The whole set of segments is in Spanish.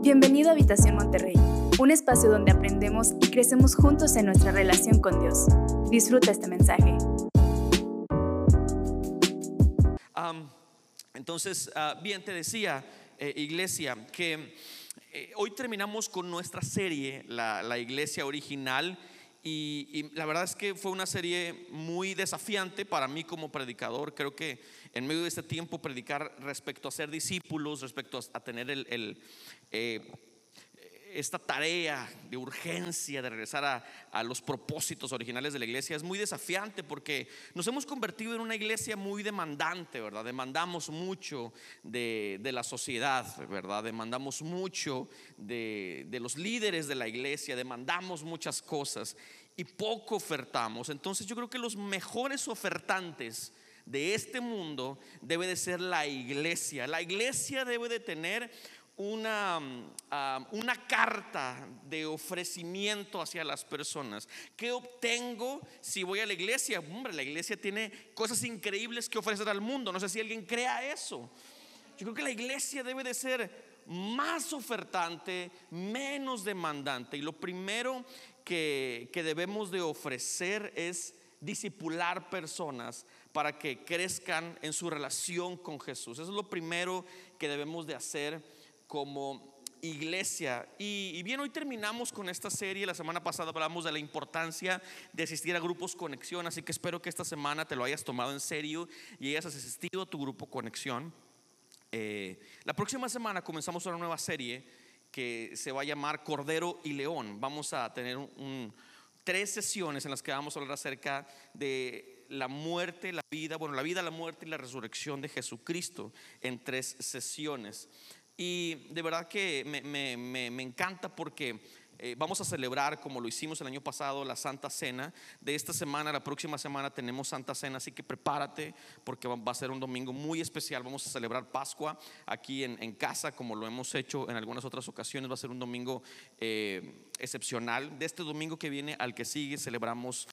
Bienvenido a Habitación Monterrey, un espacio donde aprendemos y crecemos juntos en nuestra relación con Dios. Disfruta este mensaje. entonces, ah, bien, te decía, eh, iglesia, que eh, hoy terminamos con nuestra serie, la, iglesia original. y, la verdad es que fue una serie muy desafiante para mí como predicador. Creo que en medio de este tiempo predicar respecto a ser discípulos, respecto a, tener el, eh, esta tarea de urgencia de regresar a, los propósitos originales de la iglesia es muy desafiante porque nos hemos convertido en una iglesia muy demandante, ¿verdad? Demandamos mucho de, la sociedad, ¿verdad? Demandamos mucho de, de los líderes de la iglesia, demandamos muchas cosas y poco ofertamos. Entonces yo creo que los mejores ofertantes de este mundo debe de ser la iglesia. La iglesia debe de tener una, ah, una carta de ofrecimiento hacia las personas. ¿Qué obtengo si voy a la iglesia? Hombre, la iglesia tiene cosas increíbles que ofrecer al mundo. No sé si alguien crea eso. Yo creo que la iglesia debe de ser más ofertante, menos demandante. Y lo primero que, que debemos de ofrecer es disipular personas para que crezcan en su relación con Jesús. Eso es lo primero que debemos de hacer como iglesia. Y, bien, hoy terminamos con esta serie. La semana pasada hablamos de la importancia de asistir a grupos conexión, así que espero que esta semana te lo hayas tomado en serio y hayas asistido a tu grupo conexión. Eh, la próxima semana comenzamos una nueva serie que se va a llamar Cordero y León. Vamos a tener tres sesiones en las que vamos a hablar acerca de la muerte, la vida, bueno, la vida, la muerte y la resurrección de Jesucristo en tres sesiones. Y de verdad que me, encanta porque eh, vamos a celebrar, como lo hicimos el año pasado, la Santa Cena. De esta semana, la próxima semana tenemos Santa Cena, así que prepárate porque va, a ser un domingo muy especial. Vamos a celebrar Pascua aquí en, casa, como lo hemos hecho en algunas otras ocasiones. Va a ser un domingo eh, excepcional. De este domingo que viene al que sigue, celebramos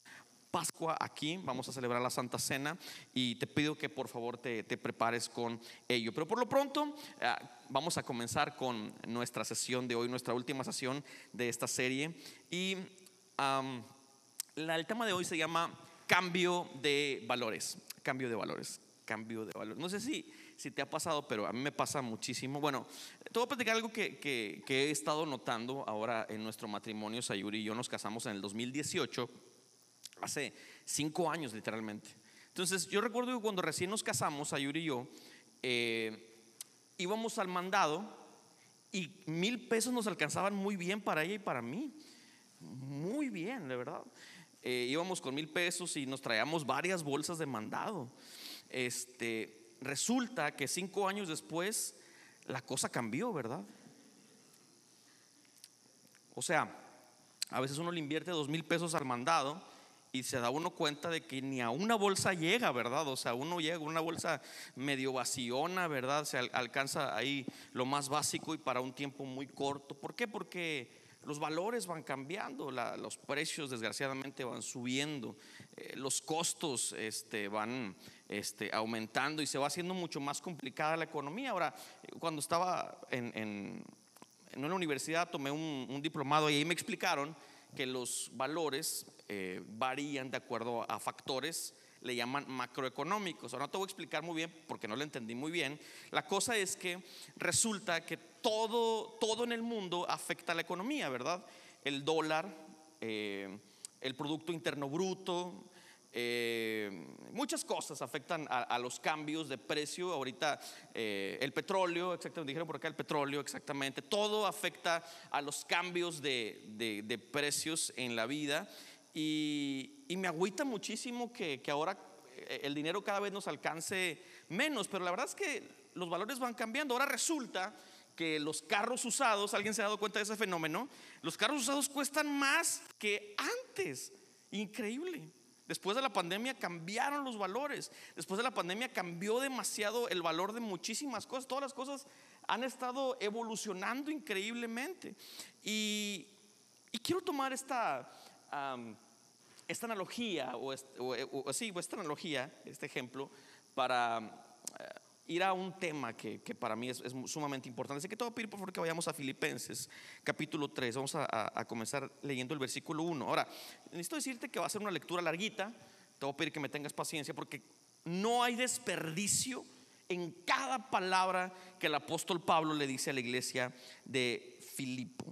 Pascua aquí, vamos a celebrar la Santa Cena y te pido que por favor te, prepares con ello. Pero por lo pronto eh, vamos a comenzar con nuestra sesión de hoy, nuestra última sesión de esta serie. Y el tema de hoy se llama cambio de valores, cambio de valores, cambio de valores. No sé si, si te ha pasado, pero a mí me pasa muchísimo. Bueno, te voy a platicar algo que, que, que he estado notando ahora en nuestro matrimonio. Sayuri y yo nos casamos en el 2018 hace cinco años literalmente. Entonces yo recuerdo que cuando recién nos casamos, Ayuri y yo, eh, íbamos al mandado y mil pesos nos alcanzaban muy bien para ella y para mí. Muy bien, de verdad. Eh, íbamos con mil pesos y nos traíamos varias bolsas de mandado. Este, resulta que cinco años después la cosa cambió, ¿verdad? O sea, a veces uno le invierte dos mil pesos al mandado y se da uno cuenta de que ni a una bolsa llega, ¿verdad? O sea, uno llega una bolsa medio vaciona, ¿verdad? Se alcanza ahí lo más básico y para un tiempo muy corto. ¿Por qué? Porque los valores van cambiando, los precios desgraciadamente van subiendo, eh, los costos este, van este, aumentando y se va haciendo mucho más complicada la economía. Ahora, cuando estaba en, una universidad tomé un, un diplomado y ahí me explicaron que los valores eh, varían de acuerdo a factores, le llaman macroeconómicos. Ahora no te voy a explicar muy bien porque no lo entendí muy bien. La cosa es que resulta que todo, todo en el mundo afecta a la economía, ¿verdad? El dólar, eh, el Producto Interno Bruto, eh, muchas cosas afectan a, los cambios de precio. Ahorita el petróleo, exactamente, dijeron por acá el petróleo, exactamente. Todo afecta a los cambios de, de precios en la vida. Y, me agüita muchísimo que, ahora eh, el dinero cada vez nos alcance menos, pero la verdad es que los valores van cambiando. Ahora resulta que los carros usados, ¿alguien se ha dado cuenta de ese fenómeno? Los carros usados cuestan más que antes. Increíble. Después de la pandemia cambiaron los valores. Después de la pandemia cambió demasiado el valor de muchísimas cosas. Todas las cosas han estado evolucionando increíblemente. Y, quiero tomar esta, esta analogía, o, sí, esta analogía, este ejemplo, para, eh, ir a un tema que, para mí es, sumamente importante. Así que te voy a pedir por favor que vayamos a Filipenses capítulo 3. Vamos a, comenzar leyendo el versículo 1. Ahora, necesito decirte que va a ser una lectura larguita. Te voy a pedir que me tengas paciencia porque no hay desperdicio en cada palabra que el apóstol Pablo le dice a la iglesia de Filipo.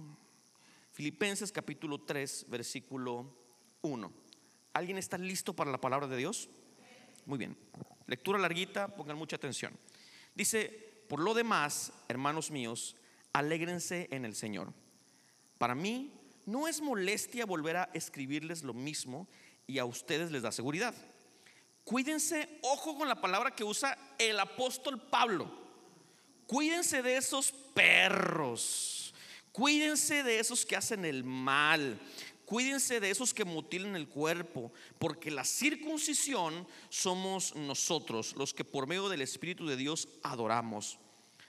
Filipenses capítulo 3, versículo 1. ¿Alguien está listo para la palabra de Dios? Muy bien. Lectura larguita, pongan mucha atención. Dice, por lo demás, hermanos míos, alégrense en el Señor. Para mí no es molestia volver a escribirles lo mismo y a ustedes les da seguridad. Cuídense, ojo con la palabra que usa el apóstol Pablo. Cuídense de esos perros. Cuídense de esos que hacen el mal. Cuídense de esos que mutilen el cuerpo, porque la circuncisión somos nosotros, los que por medio del Espíritu de Dios adoramos.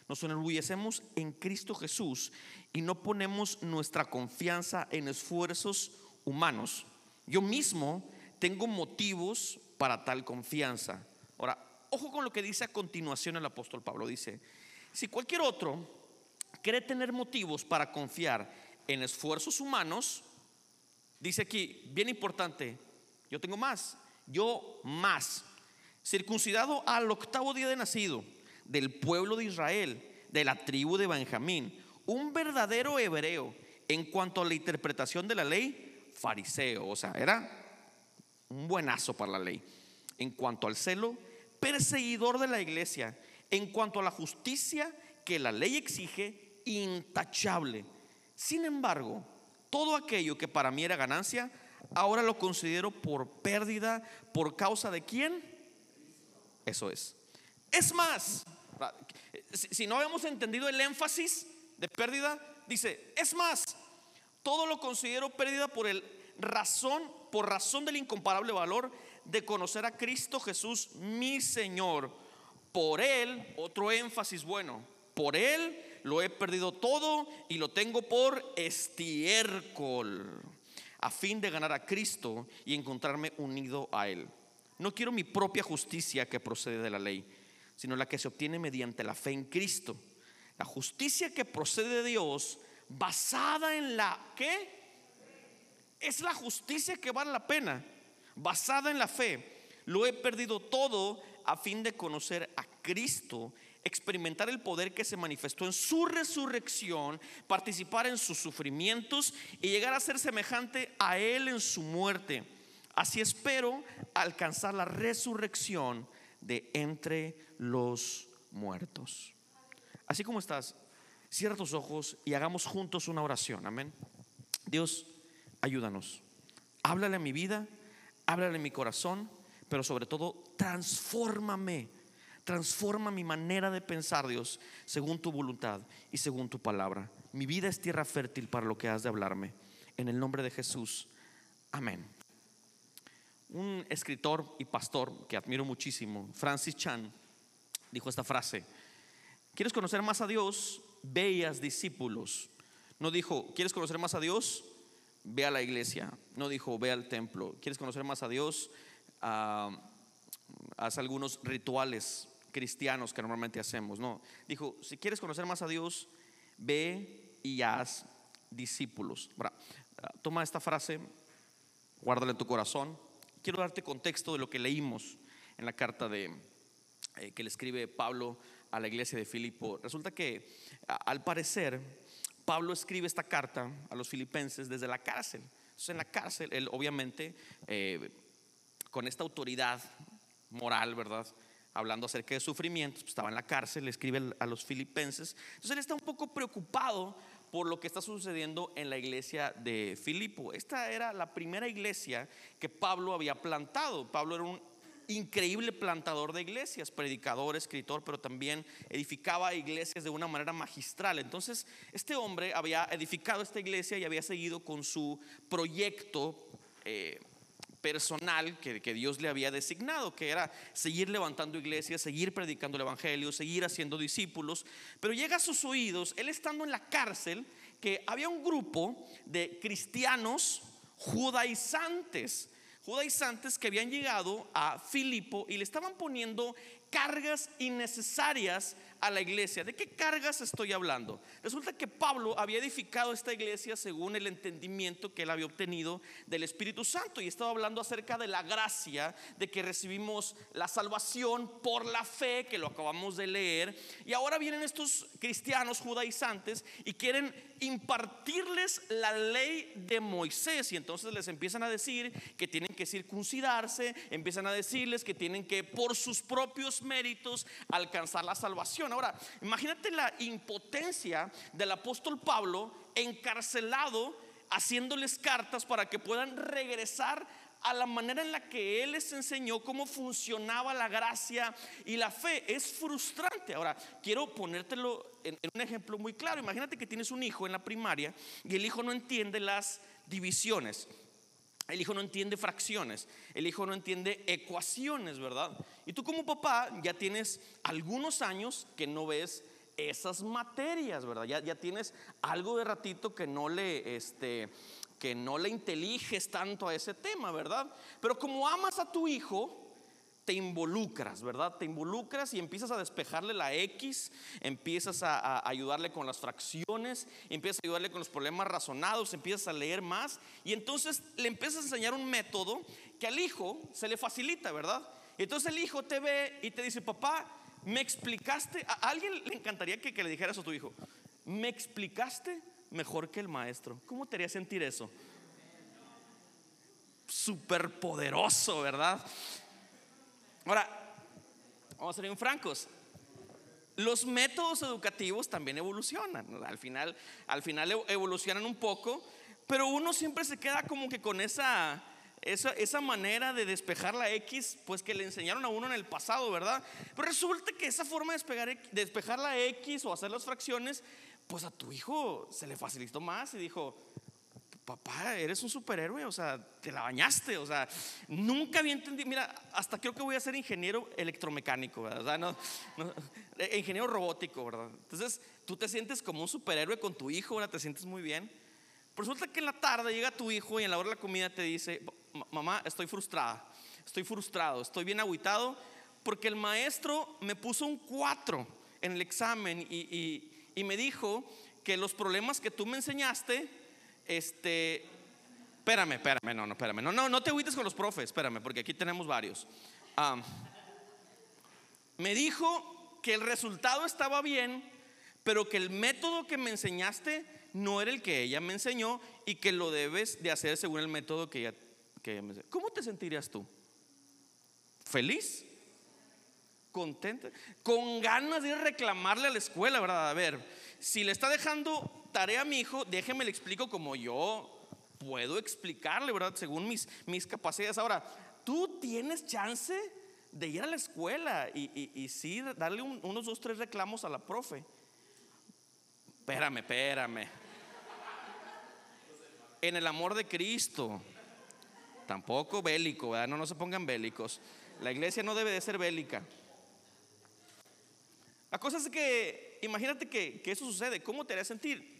Nos enorgullecemos en Cristo Jesús y no ponemos nuestra confianza en esfuerzos humanos. Yo mismo tengo motivos para tal confianza. Ahora, ojo con lo que dice a continuación el apóstol Pablo. Dice, si cualquier otro quiere tener motivos para confiar en esfuerzos humanos, Dice aquí, bien importante, yo tengo más, yo más, circuncidado al octavo día de nacido, del pueblo de Israel, de la tribu de Benjamín, un verdadero hebreo en cuanto a la interpretación de la ley, fariseo, o sea, era un buenazo para la ley. En cuanto al celo, perseguidor de la iglesia, en cuanto a la justicia que la ley exige, intachable. Sin embargo, todo aquello que para mí era ganancia, ahora lo considero por pérdida, por causa de quién? Eso es. Es más, si no habíamos entendido el énfasis de pérdida, dice, es más, todo lo considero pérdida por el razón, por razón del incomparable valor de conocer a Cristo Jesús, mi Señor. Por él, otro énfasis bueno, por él lo he perdido todo y lo tengo por estiércol, a fin de ganar a Cristo y encontrarme unido a Él. No quiero mi propia justicia que procede de la ley, sino la que se obtiene mediante la fe en Cristo. La justicia que procede de Dios, basada en la que es la justicia que vale la pena, basada en la fe. Lo he perdido todo a fin de conocer a Cristo experimentar el poder que se manifestó en su resurrección, participar en sus sufrimientos y llegar a ser semejante a Él en su muerte. Así espero alcanzar la resurrección de entre los muertos. Así como estás, cierra tus ojos y hagamos juntos una oración. Amén. Dios, ayúdanos. Háblale a mi vida, háblale a mi corazón, pero sobre todo, transfórmame Transforma mi manera de pensar, Dios, según tu voluntad y según tu palabra. Mi vida es tierra fértil para lo que has de hablarme. En el nombre de Jesús. Amén. Un escritor y pastor que admiro muchísimo, Francis Chan, dijo esta frase. ¿Quieres conocer más a Dios? Ve discípulos. No dijo, ¿quieres conocer más a Dios? Ve a la iglesia. No dijo, ve al templo. ¿Quieres conocer más a Dios? Ah, haz algunos rituales cristianos que normalmente hacemos. No, dijo, si quieres conocer más a Dios, ve y haz discípulos. toma esta frase, guárdala en tu corazón. Quiero darte contexto de lo que leímos en la carta de, eh, que le escribe Pablo a la iglesia de Filipo. Resulta que al parecer Pablo escribe esta carta a los filipenses desde la cárcel. Entonces en la cárcel, él obviamente, eh, con esta autoridad moral, ¿verdad? Hablando acerca de sufrimientos, pues, estaba en la cárcel, le escribe a los filipenses. Entonces él está un poco preocupado por lo que está sucediendo en la iglesia de Filipo. Esta era la primera iglesia que Pablo había plantado. Pablo era un increíble plantador de iglesias, predicador, escritor, pero también edificaba iglesias de una manera magistral. Entonces, este hombre había edificado esta iglesia y había seguido con su proyecto. Eh, personal que, Dios le había designado, que era seguir levantando iglesias, seguir predicando el Evangelio, seguir haciendo discípulos. Pero llega a sus oídos, él estando en la cárcel, que había un grupo de cristianos judaizantes, judaizantes que habían llegado a Filipo y le estaban poniendo cargas innecesarias a la iglesia. ¿De qué cargas estoy hablando? Resulta que Pablo había edificado esta iglesia según el entendimiento que él había obtenido del Espíritu Santo y estaba hablando acerca de la gracia de que recibimos la salvación por la fe, que lo acabamos de leer. Y ahora vienen estos cristianos judaizantes y quieren impartirles la ley de Moisés y entonces les empiezan a decir que tienen que circuncidarse, empiezan a decirles que tienen que por sus propios méritos alcanzar la salvación. Ahora, imagínate la impotencia del apóstol Pablo encarcelado haciéndoles cartas para que puedan regresar a la manera en la que Él les enseñó cómo funcionaba la gracia y la fe. Es frustrante. Ahora, quiero ponértelo en, un ejemplo muy claro. Imagínate que tienes un hijo en la primaria y el hijo no entiende las divisiones. El hijo no entiende fracciones, el hijo no entiende ecuaciones, ¿verdad? Y tú como papá ya tienes algunos años que no ves esas materias, ¿verdad? Ya, ya tienes algo de ratito que no le, este, que no le inteliges tanto a ese tema, ¿verdad? Pero como amas a tu hijo, te involucras, ¿verdad? Te involucras y empiezas a despejarle la X, empiezas a, ayudarle con las fracciones, empiezas a ayudarle con los problemas razonados, empiezas a leer más y entonces le empiezas a enseñar un método que al hijo se le facilita, ¿verdad? entonces el hijo te ve y te dice, papá, me explicaste, a alguien le encantaría que, que le dijeras a tu hijo, me explicaste mejor que el maestro. ¿Cómo te haría sentir eso? Súper poderoso, ¿verdad? Ahora, vamos a ser bien francos. Los métodos educativos también evolucionan. Al final, al final evolucionan un poco, pero uno siempre se queda como que con esa, esa, esa, manera de despejar la X, pues que le enseñaron a uno en el pasado, ¿verdad? Pero resulta que esa forma de despejar, despejar la X o hacer las fracciones, pues a tu hijo se le facilitó más y dijo, papá, eres un superhéroe, o sea, te la bañaste, o sea, nunca había entendido, mira, hasta creo que voy a ser ingeniero electromecánico, ¿verdad? No, eh, ingeniero robótico, ¿verdad? Entonces, tú te sientes como un superhéroe con tu hijo, ¿verdad? Te sientes muy bien. Resulta que en la tarde llega tu hijo y en la hora de la comida te dice, mamá, estoy frustrada, estoy frustrado, estoy bien aguitado porque el maestro me puso un 4 en el examen y me dijo que los problemas que tú me enseñaste, este, espérame, espérame, no, no, espérame, no, no, no te agüites con los profes, espérame, porque aquí tenemos varios. me dijo que el resultado estaba bien, pero que el método que me enseñaste no era el que ella me enseñó y que lo debes de hacer según el método que ella, me enseñó. ¿Cómo te sentirías tú? ¿Feliz? ¿Contenta? Con ganas de reclamarle a la escuela, ¿verdad? A ver, si le está dejando tarea a mi hijo, déjeme le explico como yo puedo explicarle, ¿verdad? Según mis, mis capacidades. Ahora, tú tienes chance de ir a la escuela y, y, sí, darle unos dos, tres reclamos a la profe. Espérame, espérame. En el amor de Cristo. Tampoco bélico, ¿verdad? No, no se pongan bélicos. La iglesia no debe de ser bélica. La cosa es que, imagínate que, que eso sucede. ¿Cómo te haría sentir?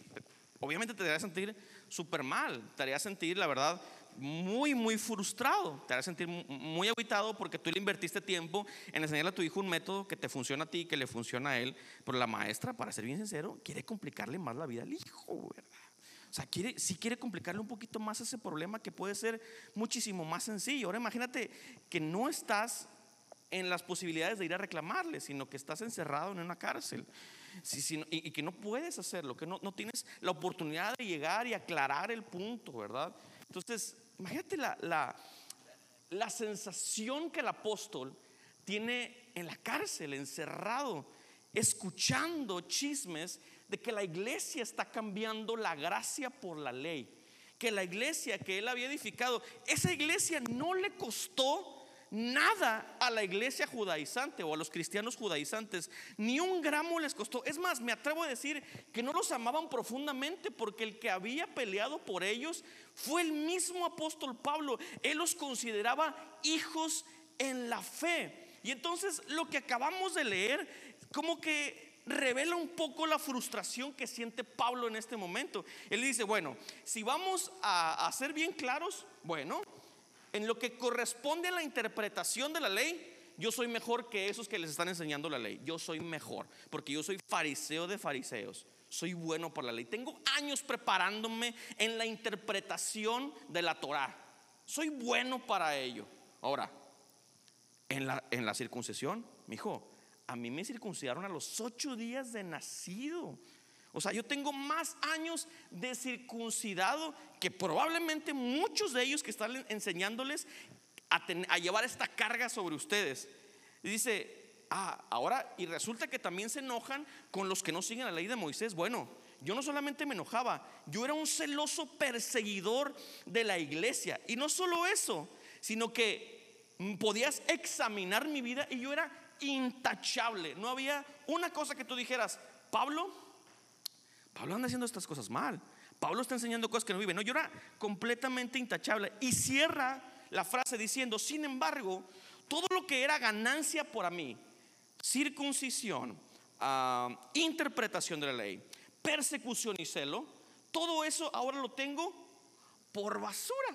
obviamente te haría sentir súper mal, te haría sentir, la verdad, muy, muy frustrado, te haría sentir muy aguitado porque tú le invertiste tiempo en enseñarle a tu hijo un método que te funciona a ti, que le funciona a él, pero la maestra, para ser bien sincero, quiere complicarle más la vida al hijo, ¿verdad? O sea, quiere, sí quiere complicarle un poquito más ese problema que puede ser muchísimo más sencillo. Ahora imagínate que no estás en las posibilidades de ir a reclamarle, sino que estás encerrado en una cárcel y, que no puedes hacerlo, que no, no, tienes la oportunidad de llegar y aclarar el punto, ¿verdad? Entonces, imagínate la, la, la sensación que el apóstol tiene en la cárcel, encerrado, escuchando chismes de que la iglesia está cambiando la gracia por la ley, que la iglesia que él había edificado, esa iglesia no le costó nada a la iglesia judaizante o a los cristianos judaizantes, ni un gramo les costó. Es más, me atrevo a decir que no los amaban profundamente porque el que había peleado por ellos fue el mismo apóstol Pablo. Él los consideraba hijos en la fe. Y entonces lo que acabamos de leer, como que revela un poco la frustración que siente Pablo en este momento. Él dice, bueno, si vamos a, a ser bien claros, bueno, en lo que corresponde a la interpretación de la ley, yo soy mejor que esos que les están enseñando la ley. Yo soy mejor, porque yo soy fariseo de fariseos. Soy bueno por la ley. Tengo años preparándome en la interpretación de la Torah. Soy bueno para ello. Ahora, en la, en la circuncisión, mi hijo, a mí me circuncidaron a los ocho días de nacido. O sea, yo tengo más años de circuncidado que probablemente muchos de ellos que están enseñándoles a, llevar esta carga sobre ustedes. Y dice, ah, ahora, y resulta que también se enojan con los que no siguen la ley de Moisés. Bueno, yo no solamente me enojaba, yo era un celoso perseguidor de la iglesia. Y no solo eso, sino que podías examinar mi vida y yo era intachable. No había una cosa que tú dijeras, Pablo, Pablo anda haciendo estas cosas mal. Pablo está enseñando cosas que no vive. No, yo era completamente intachable. Y cierra la frase diciendo, sin embargo, todo lo que era ganancia para mí, circuncisión, ah, interpretación de la ley, persecución y celo, todo eso ahora lo tengo por basura.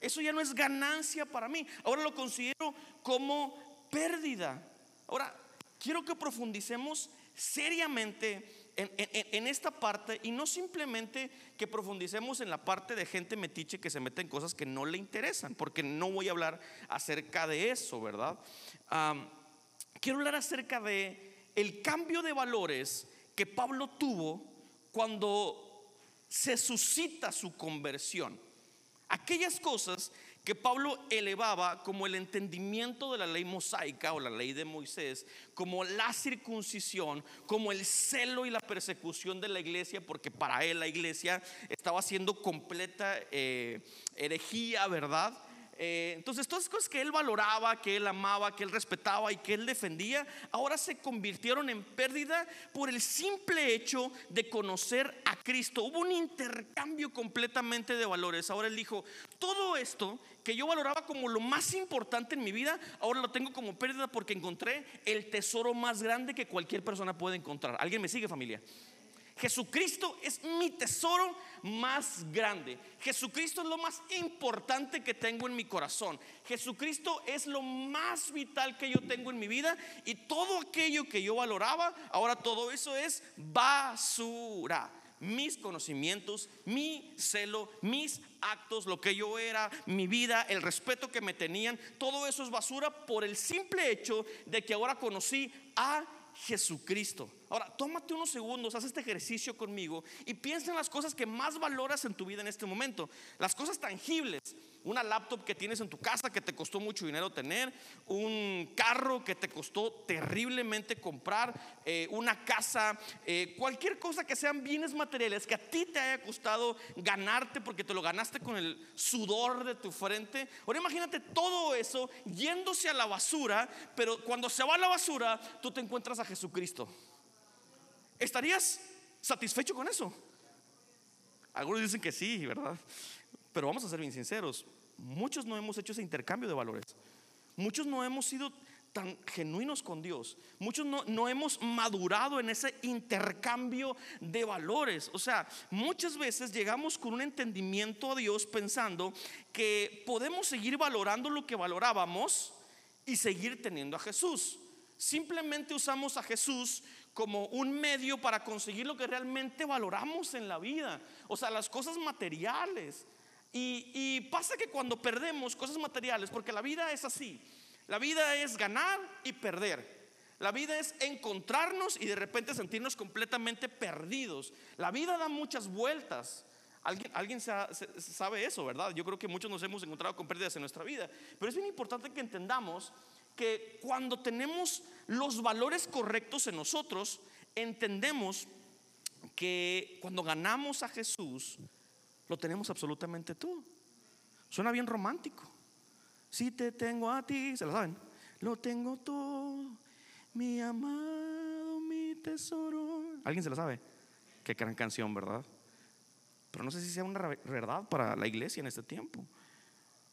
Eso ya no es ganancia para mí. Ahora lo considero como pérdida. Ahora, quiero que profundicemos seriamente en, esta parte y no simplemente que profundicemos en la parte de gente metiche que se mete en cosas que no le interesan, porque no voy a hablar acerca de eso, ¿verdad? quiero hablar acerca de el cambio de valores que Pablo tuvo cuando se suscita su conversión. Aquellas cosas que Pablo elevaba como el entendimiento de la ley mosaica o la ley de Moisés, como la circuncisión, como el celo y la persecución de la iglesia, porque para él la iglesia estaba siendo completa eh, herejía, ¿verdad? Eh, entonces, todas las cosas que él valoraba, que él amaba, que él respetaba y que él defendía, ahora se convirtieron en pérdida por el simple hecho de conocer a Cristo. Hubo un intercambio completamente de valores. Ahora él dijo, todo esto que yo valoraba como lo más importante en mi vida, ahora lo tengo como pérdida porque encontré el tesoro más grande que cualquier persona puede encontrar. ¿Alguien me sigue familia? Jesucristo es mi tesoro más grande. Jesucristo es lo más importante que tengo en mi corazón. Jesucristo es lo más vital que yo tengo en mi vida. Y todo aquello que yo valoraba, ahora todo eso es basura. Mis conocimientos, mi celo, mis actos, lo que yo era, mi vida, el respeto que me tenían, todo eso es basura por el simple hecho de que ahora conocí a Jesucristo. Ahora, tómate unos segundos, haz este ejercicio conmigo y piensa en las cosas que más valoras en tu vida en este momento. Las cosas tangibles. Una laptop que tienes en tu casa que te costó mucho dinero tener, un carro que te costó terriblemente comprar, eh, una casa, eh, cualquier cosa que sean bienes materiales que a ti te haya costado ganarte porque te lo ganaste con el sudor de tu frente. Ahora imagínate todo eso yéndose a la basura, pero cuando se va a la basura, tú te encuentras a Jesucristo. ¿Estarías satisfecho con eso? Algunos dicen que sí, ¿verdad? Pero vamos a ser bien sinceros. Muchos no hemos hecho ese intercambio de valores. Muchos no hemos sido tan genuinos con Dios. Muchos no, no, hemos madurado en ese intercambio de valores. O sea, muchas veces llegamos con un entendimiento a Dios pensando que podemos seguir valorando lo que valorábamos y seguir teniendo a Jesús. Simplemente usamos a Jesús como un medio para conseguir lo que realmente valoramos en la vida, o sea, las cosas materiales. Y, pasa que cuando perdemos cosas materiales, porque la vida es así, la vida es ganar y perder. La vida es encontrarnos y de repente sentirnos completamente perdidos. La vida da muchas vueltas. Alguien, alguien sabe eso, ¿verdad? Yo creo que muchos nos hemos encontrado con pérdidas en nuestra vida. Pero es bien importante que entendamos que cuando tenemos los valores correctos en nosotros, entendemos que cuando ganamos a Jesús, lo tenemos absolutamente todo. Suena bien romántico. Si te tengo a ti, ¿se lo saben? Lo tengo todo, mi amado, mi tesoro. ¿Alguien se lo sabe? Qué gran canción, ¿verdad? Pero no sé si sea una verdad para la iglesia en este tiempo.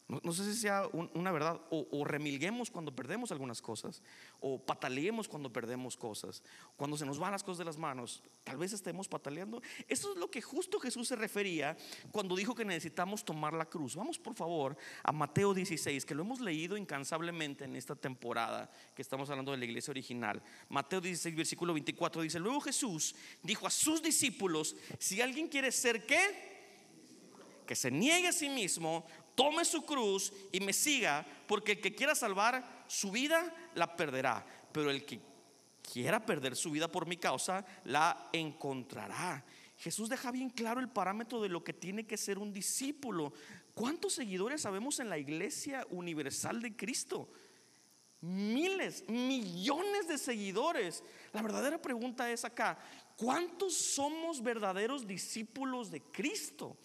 No, sé si sea una verdad, o, remilguemos cuando perdemos algunas cosas, o pataleemos cuando perdemos cosas, cuando se nos van las cosas de las manos, tal vez estemos pataleando. Eso es lo que justo Jesús se refería cuando dijo que necesitamos tomar la cruz. Vamos por favor a Mateo 16, que lo hemos leído incansablemente en esta temporada que estamos hablando de la iglesia original. Mateo 16, versículo 24 dice, luego Jesús dijo a sus discípulos, si alguien quiere ser qué, que se niegue a sí mismo, tome su cruz y me siga, porque el que quiera salvar su vida, la perderá. Pero el que quiera perder su vida por mi causa, la encontrará. Jesús deja bien claro el parámetro de lo que tiene que ser un discípulo. ¿Cuántos seguidores sabemos en la iglesia universal de Cristo? Miles, millones de seguidores. La verdadera pregunta es acá, ¿cuántos somos verdaderos discípulos de Cristo?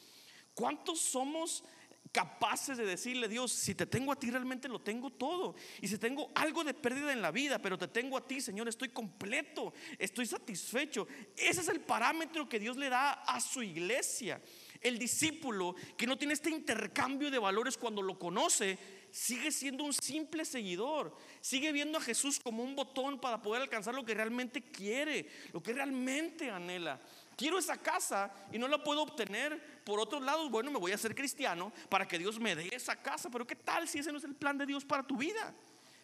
¿Cuántos somos capaces de decirle, Dios, si te tengo a ti realmente lo tengo todo. Y si tengo algo de pérdida en la vida, pero te tengo a ti, Señor, estoy completo, estoy satisfecho. Ese es el parámetro que Dios le da a su iglesia. El discípulo que no tiene este intercambio de valores cuando lo conoce, sigue siendo un simple seguidor. Sigue viendo a Jesús como un botón para poder alcanzar lo que realmente quiere, lo que realmente anhela quiero esa casa y no la puedo obtener por otros lados, bueno, me voy a hacer cristiano para que Dios me dé esa casa. Pero ¿qué tal si ese no es el plan de Dios para tu vida?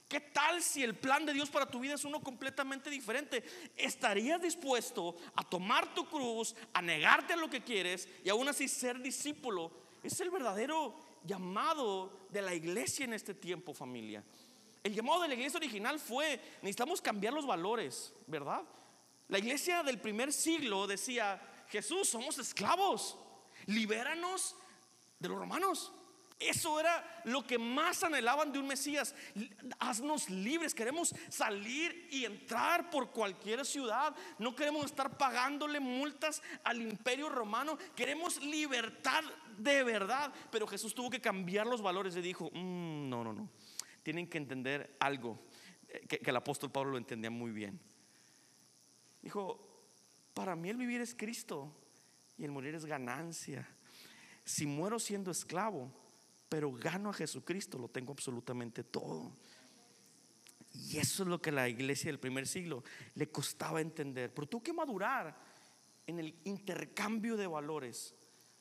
¿Qué tal si el plan de Dios para tu vida es uno completamente diferente? ¿Estarías dispuesto a tomar tu cruz, a negarte a lo que quieres y aún así ser discípulo? Es el verdadero llamado de la iglesia en este tiempo, familia. El llamado de la iglesia original fue, necesitamos cambiar los valores, ¿verdad? La iglesia del primer siglo decía, Jesús, somos esclavos, libéranos de los romanos. Eso era lo que más anhelaban de un Mesías. Haznos libres, queremos salir y entrar por cualquier ciudad. No queremos estar pagándole multas al imperio romano. Queremos libertad de verdad. Pero Jesús tuvo que cambiar los valores y dijo, mm, no, no, no. Tienen que entender algo eh, que, que el apóstol Pablo lo entendía muy bien. Dijo, para mí el vivir es Cristo y el morir es ganancia. Si muero siendo esclavo, pero gano a Jesucristo, lo tengo absolutamente todo. Y eso es lo que la iglesia del primer siglo le costaba entender. Pero tú que madurar en el intercambio de valores.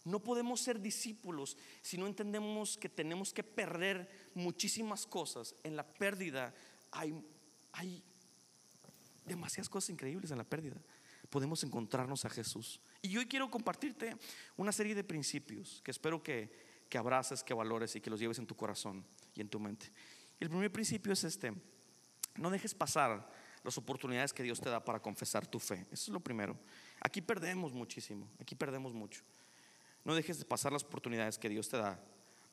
No podemos ser discípulos si no entendemos que tenemos que perder muchísimas cosas. En la pérdida hay, hay demasiadas cosas increíbles en la pérdida. Podemos encontrarnos a Jesús. Y hoy quiero compartirte una serie de principios que espero que, que abraces, que valores y que los lleves en tu corazón y en tu mente. El primer principio es este. No dejes pasar las oportunidades que Dios te da para confesar tu fe. Eso es lo primero. Aquí perdemos muchísimo, aquí perdemos mucho. No dejes de pasar las oportunidades que Dios te da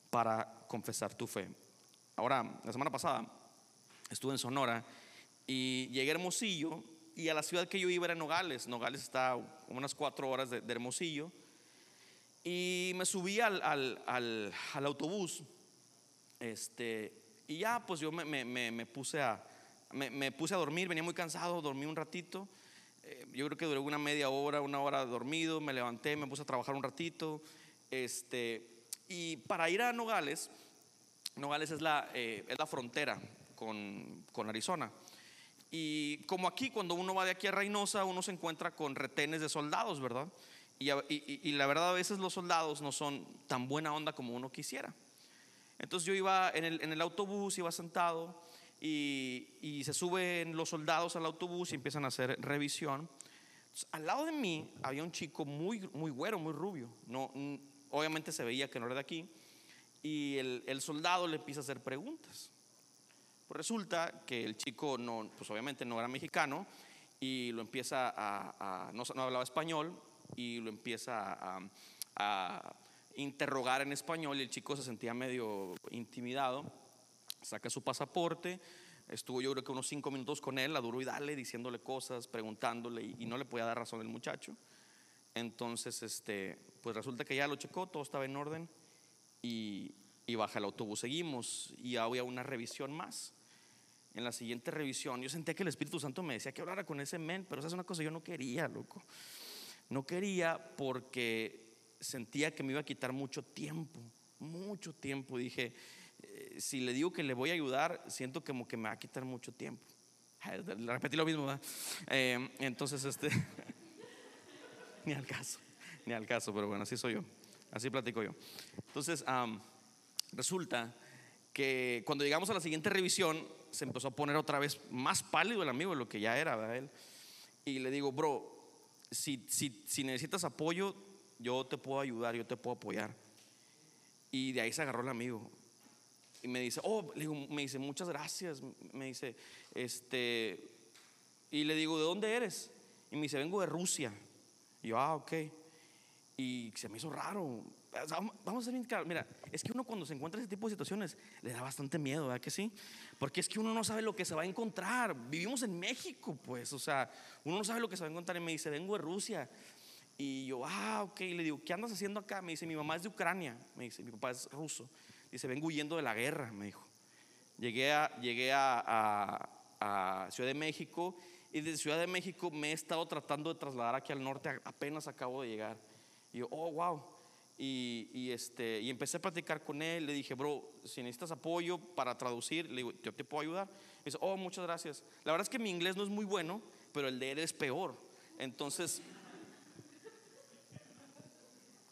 para confesar tu fe. Ahora, la semana pasada estuve en Sonora y llegué a Hermosillo y a la ciudad que yo iba era Nogales. Nogales está unas cuatro horas de, Hermosillo. Y me subí al, al, al, autobús. Este, y ya, pues yo me, me, me puse a, me, puse a dormir, venía muy cansado, dormí un ratito. Eh, yo creo que duré una media hora, una hora dormido, me levanté, me puse a trabajar un ratito. Este, y para ir a Nogales, Nogales es la, eh, es la frontera con, con Arizona. Y como aquí, cuando uno va de aquí a Reynosa, uno se encuentra con retenes de soldados, ¿verdad? Y, la verdad a veces los soldados no son tan buena onda como uno quisiera. Entonces yo iba en el, autobús, iba sentado y, se suben los soldados al autobús y empiezan a hacer revisión. al lado de mí había un chico muy, muy güero, muy rubio. No, obviamente se veía que no era de aquí. Y el, el soldado le empieza a hacer preguntas. Pues resulta que el chico no, pues obviamente no era mexicano y lo empieza a, no, hablaba español y lo empieza a, a, interrogar en español y el chico se sentía medio intimidado, saca su pasaporte, estuvo yo creo que unos cinco minutos con él, a duro y dale, diciéndole cosas, preguntándole y, no le podía dar razón el muchacho. Entonces, este, pues resulta que ya lo checó, todo estaba en orden y, y baja el autobús. Seguimos y había una revisión más. En la siguiente revisión, yo sentía que el Espíritu Santo me decía que hablara con ese men, pero esa es una cosa que yo no quería, loco. No quería porque sentía que me iba a quitar mucho tiempo, mucho tiempo. Dije, eh, si le digo que le voy a ayudar, siento como que me va a quitar mucho tiempo. Repetí lo mismo, eh, entonces, este, ni al caso, ni al caso, pero bueno, así soy yo, así platico yo. Entonces, resulta que cuando llegamos a la siguiente revisión, se empezó a poner otra vez más pálido el amigo de lo que ya era, ¿verdad? Él. Y le digo, bro, si, si, si necesitas apoyo, yo te puedo ayudar, yo te puedo apoyar. Y de ahí se agarró el amigo. Y me dice, oh, le me dice, muchas gracias. Me dice, este, y le digo, ¿de dónde eres? Y me dice, vengo de Rusia. Y yo, ah, ok. Y se me hizo raro. Vamos a ser bien. Mira, es que uno cuando se encuentra en ese tipo de situaciones le da bastante miedo, ¿verdad que sí? Porque es que uno no sabe lo que se va a encontrar. Vivimos en México, pues, o sea, uno no sabe lo que se va a encontrar. Y me dice, vengo de Rusia. Y yo, ah, ok. Le digo, ¿qué andas haciendo acá? Me dice, mi mamá es de Ucrania. Me dice, mi papá es ruso. Dice, vengo huyendo de la guerra, me dijo. Llegué a, llegué a, a Ciudad de México y desde Ciudad de México me he estado tratando de trasladar aquí al norte. Apenas acabo de llegar. Y yo, oh, wow. Y, este, y empecé a platicar con él. Le dije, bro, si necesitas apoyo para traducir, le digo, yo te puedo ayudar. Me dice, oh, muchas gracias. La verdad es que mi inglés no es muy bueno, pero el de él es peor. Entonces,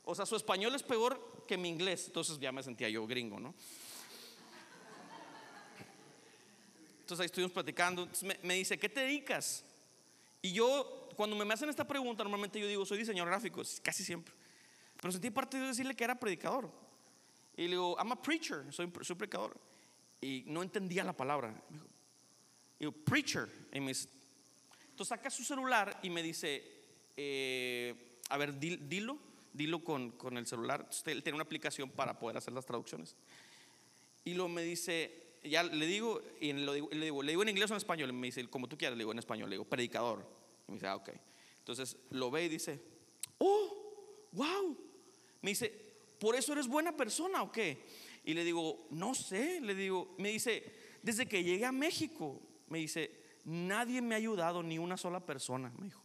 o sea, su español es peor que mi inglés. Entonces ya me sentía yo gringo, ¿no? Entonces ahí estuvimos platicando. me, me dice, ¿qué te dedicas? Y yo, cuando me hacen esta pregunta, normalmente yo digo, soy diseñador gráfico, casi siempre. Pero sentí parte de decirle que era predicador. Y le digo, I'm a preacher, soy, soy predicador. Y no entendía la palabra. Me dijo, digo, preacher. Y me dice, entonces saca su celular y me dice, eh, a ver, dilo, dilo con, con el celular. Usted, él tiene una aplicación para poder hacer las traducciones. Y luego me dice, ya le digo, y le digo, le digo, le digo en inglés o en español. Y me dice, como tú quieras, le digo en español, le digo, predicador. Y me dice, ah, ok. Entonces lo ve y dice, oh, wow, me dice, ¿por eso eres buena persona o qué? Y le digo, no sé, le digo, me dice, desde que llegué a México, me dice, nadie me ha ayudado, ni una sola persona, me dijo.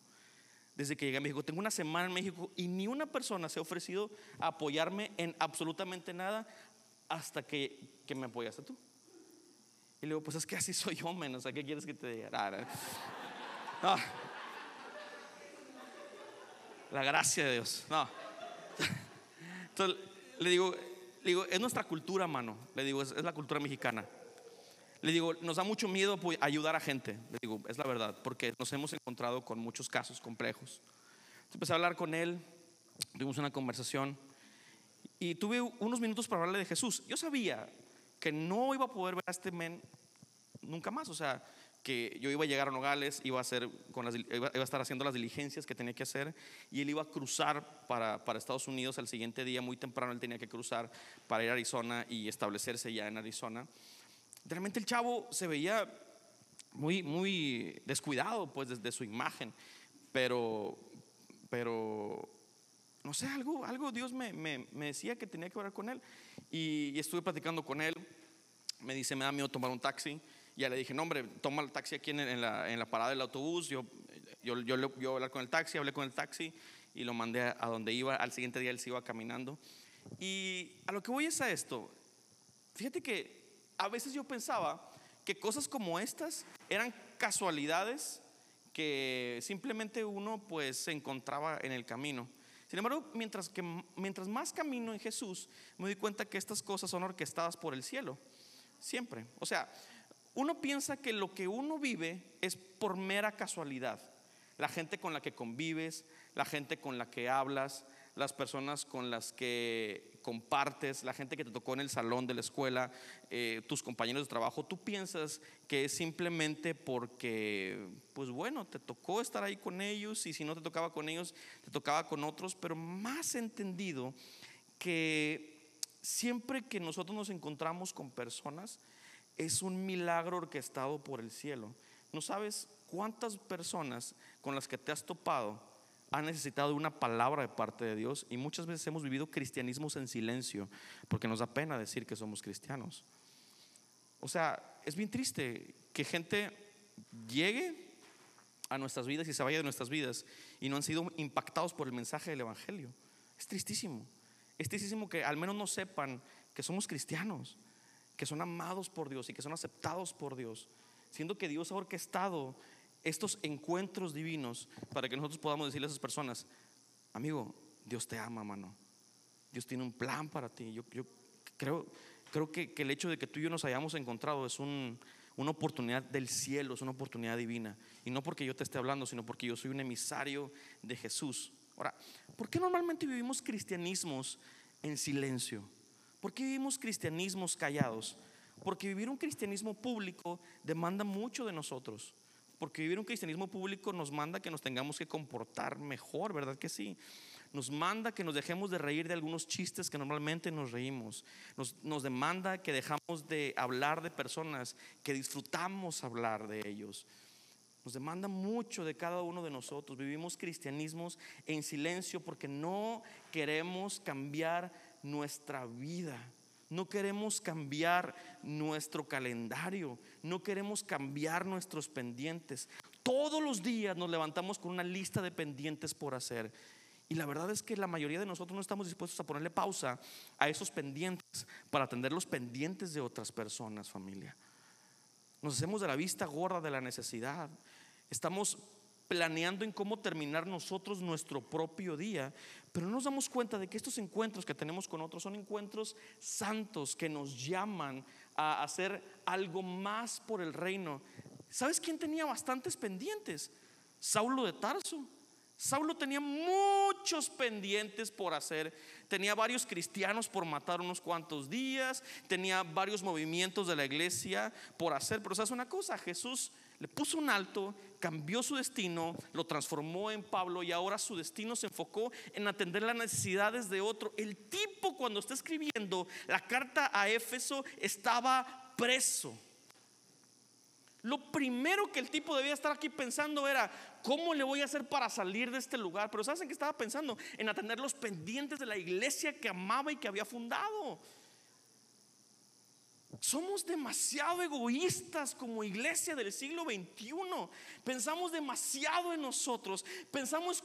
Desde que llegué a México, tengo una semana en México y ni una persona se ha ofrecido a apoyarme en absolutamente nada hasta que, que me apoyaste tú. Y le digo, pues es que así soy yo, menos, ¿a qué quieres que te diga? No. La gracia de Dios, no. Entonces le digo, digo, es nuestra cultura, mano. Le digo, es, la cultura mexicana. Le digo, nos da mucho miedo ayudar a gente. Le digo, es la verdad, porque nos hemos encontrado con muchos casos complejos. Entonces empecé a hablar con él, tuvimos una conversación y tuve unos minutos para hablarle de Jesús. Yo sabía que no iba a poder ver a este men nunca más. O sea, que yo iba a llegar a Nogales, iba a, hacer iba a estar haciendo las diligencias que tenía que hacer y él iba a cruzar para, para, Estados Unidos al siguiente día, muy temprano él tenía que cruzar para ir a Arizona y establecerse ya en Arizona. Realmente el chavo se veía muy, muy descuidado pues desde su imagen, pero, pero no sé, algo, algo Dios me, me, me decía que tenía que hablar con él y, y estuve platicando con él, me dice, me da miedo tomar un taxi ya le dije, no, hombre, toma el taxi aquí en, la, en la, parada del autobús. Yo, yo, yo, yo hablar con el taxi, hablé con el taxi y lo mandé a, donde iba. Al siguiente día él se iba caminando. Y a lo que voy es a esto. Fíjate que a veces yo pensaba que cosas como estas eran casualidades que simplemente uno pues se encontraba en el camino. Sin embargo, mientras, que, mientras más camino en Jesús, me doy cuenta que estas cosas son orquestadas por el cielo. Siempre. O sea, uno piensa que lo que uno vive es por mera casualidad. La gente con la que convives, la gente con la que hablas, las personas con las que compartes, la gente que te tocó en el salón de la escuela, eh, tus compañeros de trabajo, tú piensas que es simplemente porque, pues bueno, te tocó estar ahí con ellos y si no te tocaba con ellos, te tocaba con otros, pero más entendido que siempre que nosotros nos encontramos con personas, es un milagro orquestado por el cielo. No sabes cuántas personas con las que te has topado han necesitado una palabra de parte de Dios y muchas veces hemos vivido cristianismos en silencio porque nos da pena decir que somos cristianos. O sea, es bien triste que gente llegue a nuestras vidas y se vaya de nuestras vidas y no han sido impactados por el mensaje del Evangelio. Es tristísimo. Es tristísimo que al menos no sepan que somos cristianos, que son amados por Dios y que son aceptados por Dios, siendo que Dios ha orquestado estos encuentros divinos para que nosotros podamos decirle a esas personas, amigo, Dios te ama, mano. Dios tiene un plan para ti. Yo, yo creo, creo que, el hecho de que tú y yo nos hayamos encontrado es un, una oportunidad del cielo, es una oportunidad divina. Y no porque yo te esté hablando, sino porque yo soy un emisario de Jesús. Ahora, ¿por qué normalmente vivimos cristianismos en silencio? ¿Por qué vivimos cristianismos callados? Porque vivir un cristianismo público demanda mucho de nosotros. Porque vivir un cristianismo público nos manda que nos tengamos que comportar mejor, ¿verdad que sí? Nos manda que nos dejemos de reír de algunos chistes que normalmente nos reímos. Nos, nos demanda que dejamos de hablar de personas que disfrutamos hablar de ellos. Nos demanda mucho de cada uno de nosotros. Vivimos cristianismos en silencio porque no queremos cambiar nuestra vida. No queremos cambiar nuestro calendario, no queremos cambiar nuestros pendientes. Todos los días nos levantamos con una lista de pendientes por hacer. Y la verdad es que la mayoría de nosotros no estamos dispuestos a ponerle pausa a esos pendientes para atender los pendientes de otras personas, familia. Nos hacemos de la vista gorda de la necesidad. Estamos planeando en cómo terminar nosotros nuestro propio día, pero no nos damos cuenta de que estos encuentros que tenemos con otros son encuentros santos que nos llaman a hacer algo más por el reino. ¿Sabes quién tenía bastantes pendientes? Saulo de Tarso. Saulo tenía muchos pendientes por hacer, tenía varios cristianos por matar unos cuantos días, tenía varios movimientos de la iglesia por hacer, pero sabes una cosa, Jesús le puso un alto, cambió su destino, lo transformó en Pablo y ahora su destino se enfocó en atender las necesidades de otro. El tipo cuando está escribiendo la carta a Éfeso estaba preso. Lo primero que el tipo debía estar aquí pensando era, ¿cómo le voy a hacer para salir de este lugar? Pero ¿saben qué estaba pensando? En atender los pendientes de la iglesia que amaba y que había fundado. Somos demasiado egoístas como iglesia del siglo XXI. Pensamos demasiado en nosotros. Pensamos,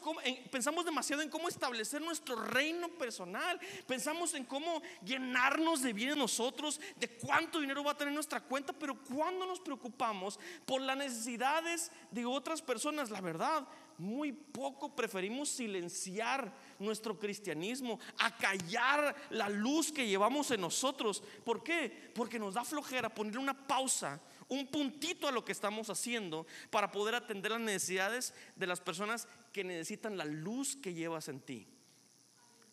pensamos demasiado en cómo establecer nuestro reino personal. Pensamos en cómo llenarnos de bien nosotros, de cuánto dinero va a tener nuestra cuenta. Pero cuando nos preocupamos por las necesidades de otras personas, la verdad, muy poco preferimos silenciar nuestro cristianismo, a callar la luz que llevamos en nosotros. ¿Por qué? Porque nos da flojera ponerle una pausa, un puntito a lo que estamos haciendo para poder atender las necesidades de las personas que necesitan la luz que llevas en ti.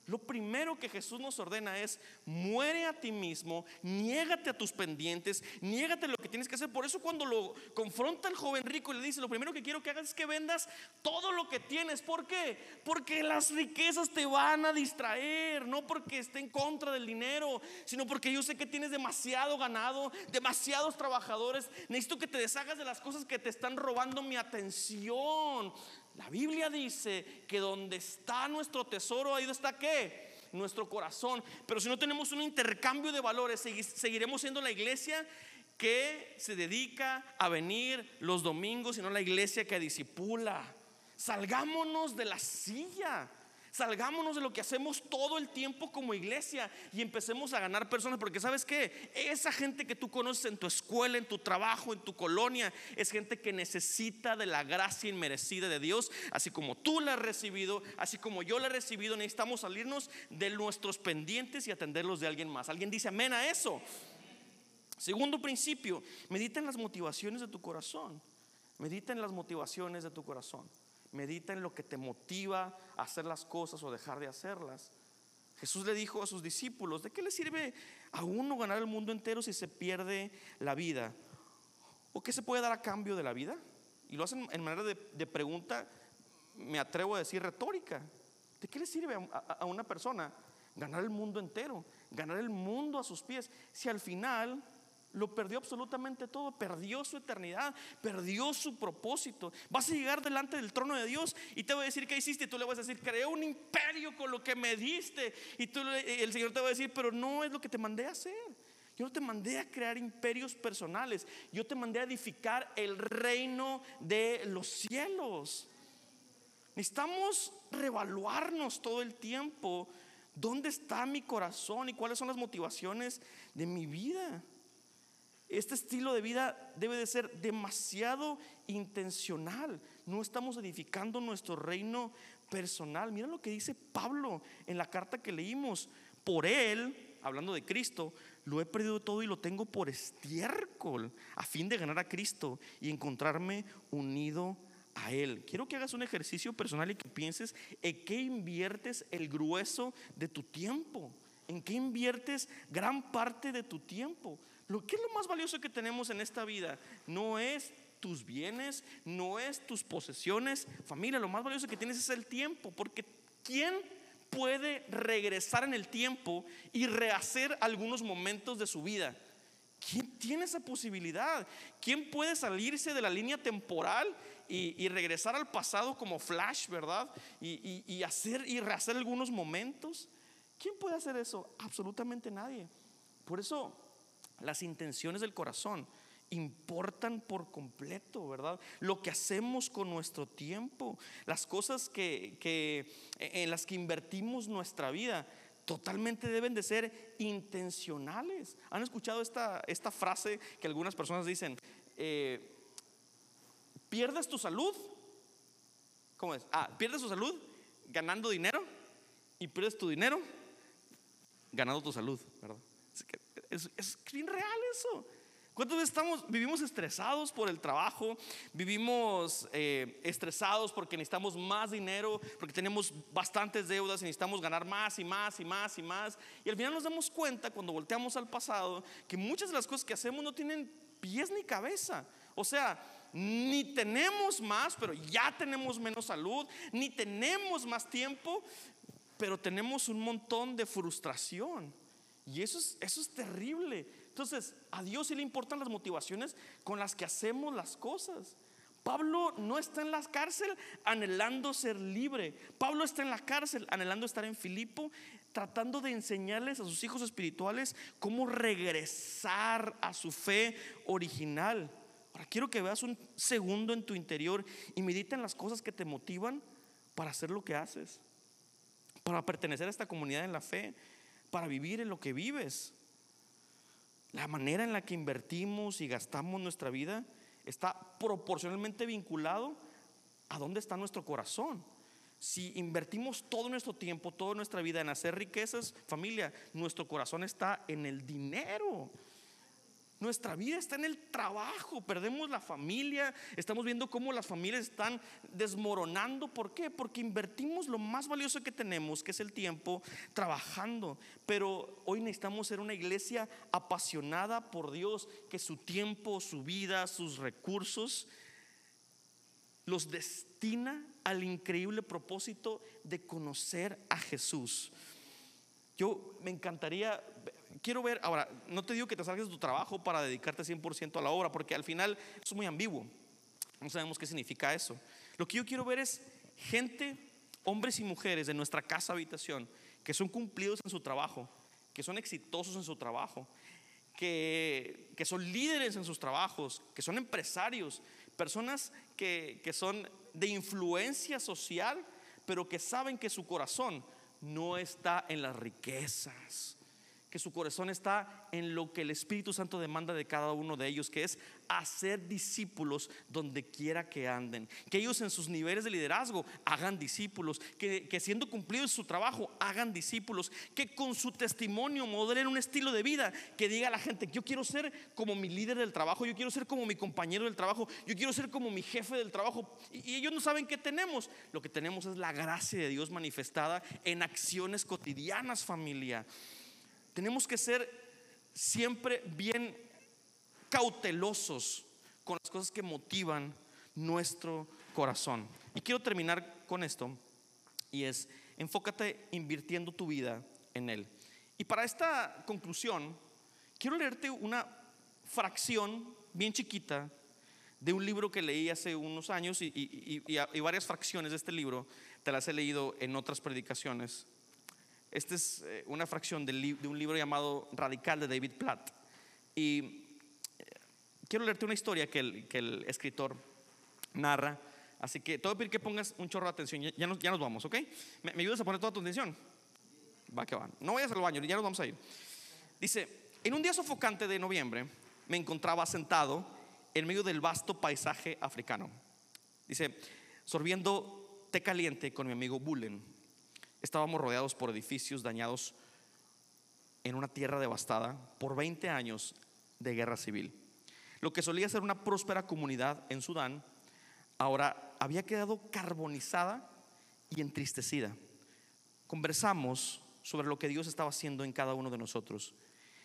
Lo primero que Jesús nos ordena es, muere a ti mismo, niégate a tus pendientes, niégate lo que tienes que hacer. Por eso cuando lo confronta el joven rico y le dice, lo primero que quiero que hagas es que vendas todo lo que tienes. ¿Por qué? Porque las riquezas te van a distraer, no porque esté en contra del dinero, sino porque yo sé que tienes demasiado ganado, demasiados trabajadores. Necesito que te deshagas de las cosas que te están robando mi atención. La Biblia dice que donde está nuestro tesoro, ahí está qué? Nuestro corazón. Pero si no tenemos un intercambio de valores, seguiremos siendo la iglesia que se dedica a venir los domingos y no la iglesia que disipula. Salgámonos de la silla. Salgámonos de lo que hacemos todo el tiempo como iglesia y empecemos a ganar personas. Porque sabes que esa gente que tú conoces en tu escuela, en tu trabajo, en tu colonia, es gente que necesita de la gracia inmerecida de Dios. Así como tú la has recibido, así como yo la he recibido, necesitamos salirnos de nuestros pendientes y atenderlos de alguien más. ¿Alguien dice amén a eso? Segundo principio, medita en las motivaciones de tu corazón. Medita en las motivaciones de tu corazón. Medita en lo que te motiva a hacer las cosas o dejar de hacerlas. Jesús le dijo a sus discípulos, ¿de qué le sirve a uno ganar el mundo entero si se pierde la vida? ¿O qué se puede dar a cambio de la vida? Y lo hacen en manera de, pregunta, me atrevo a decir retórica. ¿De qué le sirve a una persona ganar el mundo entero? Ganar el mundo a sus pies. Si al final lo perdió absolutamente todo, perdió su eternidad, perdió su propósito. Vas a llegar delante del trono de Dios y te voy a decir qué hiciste y tú le vas a decir, creé un imperio con lo que me diste. Y tú, el Señor te va a decir, pero no es lo que te mandé a hacer. Yo no te mandé a crear imperios personales, yo te mandé a edificar el reino de los cielos. Necesitamos revaluarnos todo el tiempo ¿Dónde está mi corazón y cuáles son las motivaciones de mi vida? Este estilo de vida debe de ser demasiado intencional. No estamos edificando nuestro reino personal. Mira lo que dice Pablo en la carta que leímos. Por él, hablando de Cristo, lo he perdido todo y lo tengo por estiércol a fin de ganar a Cristo y encontrarme unido a Él. Quiero que hagas un ejercicio personal y que pienses en qué inviertes el grueso de tu tiempo, en qué inviertes gran parte de tu tiempo. Lo que es lo más valioso que tenemos en esta vida no es tus bienes, no es tus posesiones, familia, lo más valioso que tienes es el tiempo, porque ¿quién puede regresar en el tiempo y rehacer algunos momentos de su vida? ¿Quién tiene esa posibilidad? ¿Quién puede salirse de la línea temporal y, regresar al pasado como flash, verdad? Y, y, hacer y rehacer algunos momentos. ¿Quién puede hacer eso? Absolutamente nadie. Por eso las intenciones del corazón importan por completo, ¿verdad? Lo que hacemos con nuestro tiempo, las cosas que, en las que invertimos nuestra vida, totalmente deben de ser intencionales. ¿Han escuchado esta, esta frase que algunas personas dicen? Eh, ¿Pierdes tu salud? ¿Cómo es? Ah, pierdes tu salud ganando dinero y pierdes tu dinero ganando tu salud, ¿verdad? Es, es real eso. ¿Cuántas veces estamos, vivimos estresados por el trabajo? Vivimos eh, estresados porque necesitamos más dinero, porque tenemos bastantes deudas y necesitamos ganar más y más y más y más. Y al final nos damos cuenta cuando volteamos al pasado que muchas de las cosas que hacemos no tienen pies ni cabeza. O sea, ni tenemos más, pero ya tenemos menos salud, ni tenemos más tiempo, pero tenemos un montón de frustración. Y eso es, eso es terrible. Entonces, a Dios sí le importan las motivaciones con las que hacemos las cosas. Pablo no está en la cárcel anhelando ser libre. Pablo está en la cárcel anhelando estar en Filipo, tratando de enseñarles a sus hijos espirituales cómo regresar a su fe original. Ahora quiero que veas un segundo en tu interior y medita en las cosas que te motivan para hacer lo que haces, para pertenecer a esta comunidad en la fe, para vivir en lo que vives. La manera en la que invertimos y gastamos nuestra vida está proporcionalmente vinculado a dónde está nuestro corazón. Si invertimos todo nuestro tiempo, toda nuestra vida en hacer riquezas, familia, nuestro corazón está en el dinero. Nuestra vida está en el trabajo, perdemos la familia, estamos viendo cómo las familias están desmoronando. ¿Por qué? Porque invertimos lo más valioso que tenemos, que es el tiempo, trabajando. Pero hoy necesitamos ser una iglesia apasionada por Dios, que su tiempo, su vida, sus recursos los destina al increíble propósito de conocer a Jesús. Yo me encantaría quiero ver, ahora, no te digo que te salgas de tu trabajo para dedicarte 100% a la obra, porque al final es muy ambiguo. No sabemos qué significa eso. Lo que yo quiero ver es gente, hombres y mujeres de nuestra casa habitación, que son cumplidos en su trabajo, que son exitosos en su trabajo, que, que son líderes en sus trabajos, que son empresarios, personas que, que son de influencia social, pero que saben que su corazón no está en las riquezas, que su corazón está en lo que el Espíritu Santo demanda de cada uno de ellos, que es hacer discípulos donde quiera que anden. Que ellos en sus niveles de liderazgo hagan discípulos, que, siendo cumplido su trabajo hagan discípulos, que con su testimonio modelen un estilo de vida, que diga a la gente, yo quiero ser como mi líder del trabajo, yo quiero ser como mi compañero del trabajo, yo quiero ser como mi jefe del trabajo. Y, y ellos no saben qué tenemos. Lo que tenemos es la gracia de Dios manifestada en acciones cotidianas, familia. Tenemos que ser siempre bien cautelosos con las cosas que motivan nuestro corazón. Y quiero terminar con esto, y es, enfócate invirtiendo tu vida en Él. Y para esta conclusión, quiero leerte una fracción bien chiquita de un libro que leí hace unos años y, y varias fracciones de este libro te las he leído en otras predicaciones. Esta es eh, una fracción de un libro llamado Radical de David Platt. Y eh, quiero leerte una historia que el, escritor narra. Así que a pedir que pongas un chorro de atención. Ya, nos, vamos, ¿ok? ¿Me, ayudas a poner toda tu atención? Va que van. No vayas al baño, ya nos vamos a ir. Dice, en un día sofocante de noviembre me encontraba sentado en medio del vasto paisaje africano. Dice, sorbiendo té caliente con mi amigo Bullen. Estábamos rodeados por edificios dañados en una tierra devastada por 20 años de guerra civil. Lo que solía ser una próspera comunidad en Sudán, ahora había quedado carbonizada y entristecida. Conversamos sobre lo que Dios estaba haciendo en cada uno de nosotros